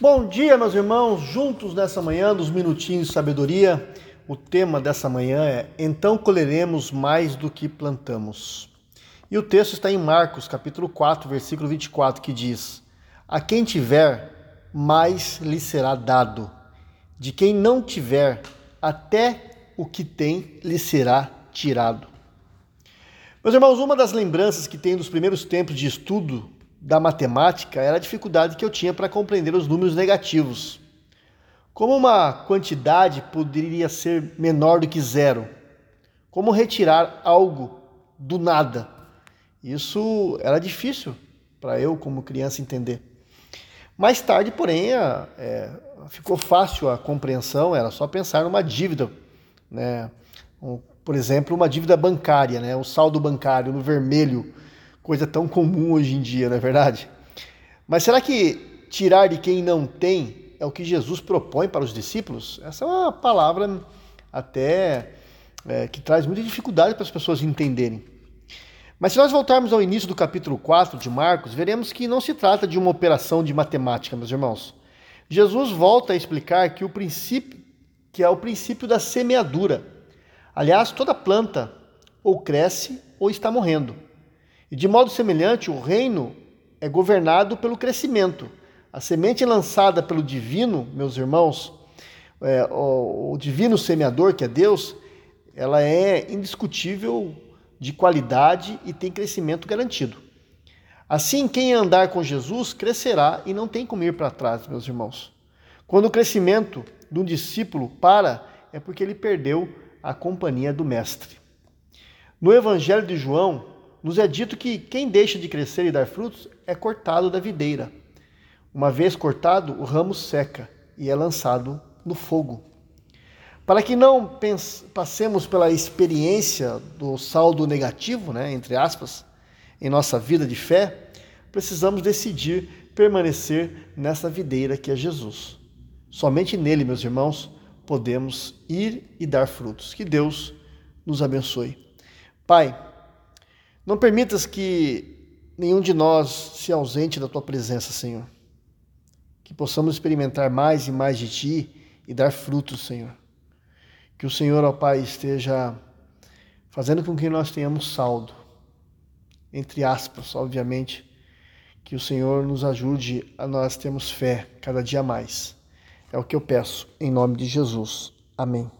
Bom dia, meus irmãos, juntos nessa manhã, dos minutinhos de sabedoria. O tema dessa manhã é Então colheremos mais do que plantamos. E o texto está em Marcos, capítulo 4, versículo 24, que diz: A quem tiver, mais lhe será dado. De quem não tiver, até o que tem lhe será tirado. Meus irmãos, uma das lembranças que tenho dos primeiros tempos de estudo da matemática era a dificuldade que eu tinha para compreender os números negativos. Como uma quantidade poderia ser menor do que zero? Como retirar algo do nada? Isso era difícil para eu, como criança, entender. Mais tarde, porém, é, é, ficou fácil a compreensão, era só pensar numa dívida, né? Um, por exemplo, uma dívida bancária, né? o saldo bancário no vermelho coisa tão comum hoje em dia, não é verdade? Mas será que tirar de quem não tem é o que Jesus propõe para os discípulos? Essa é uma palavra até é, que traz muita dificuldade para as pessoas entenderem. Mas se nós voltarmos ao início do capítulo 4 de Marcos, veremos que não se trata de uma operação de matemática, meus irmãos. Jesus volta a explicar que o princípio, que é o princípio da semeadura. Aliás, toda planta ou cresce ou está morrendo. E de modo semelhante, o reino é governado pelo crescimento. A semente lançada pelo divino, meus irmãos, é, o, o divino semeador, que é Deus, ela é indiscutível de qualidade e tem crescimento garantido. Assim, quem andar com Jesus crescerá e não tem como ir para trás, meus irmãos. Quando o crescimento de um discípulo para, é porque ele perdeu a companhia do Mestre. No Evangelho de João, nos é dito que quem deixa de crescer e dar frutos é cortado da videira. Uma vez cortado, o ramo seca e é lançado no fogo. Para que não passemos pela experiência do saldo negativo, né, entre aspas, em nossa vida de fé, precisamos decidir permanecer nessa videira que é Jesus. Somente nele, meus irmãos, podemos ir e dar frutos. Que Deus nos abençoe. Pai, não permitas que nenhum de nós se ausente da tua presença, Senhor. Que possamos experimentar mais e mais de ti e dar frutos, Senhor. Que o Senhor, ó Pai, esteja fazendo com que nós tenhamos saldo. Entre aspas, obviamente, que o Senhor nos ajude a nós termos fé cada dia mais. É o que eu peço, em nome de Jesus. Amém.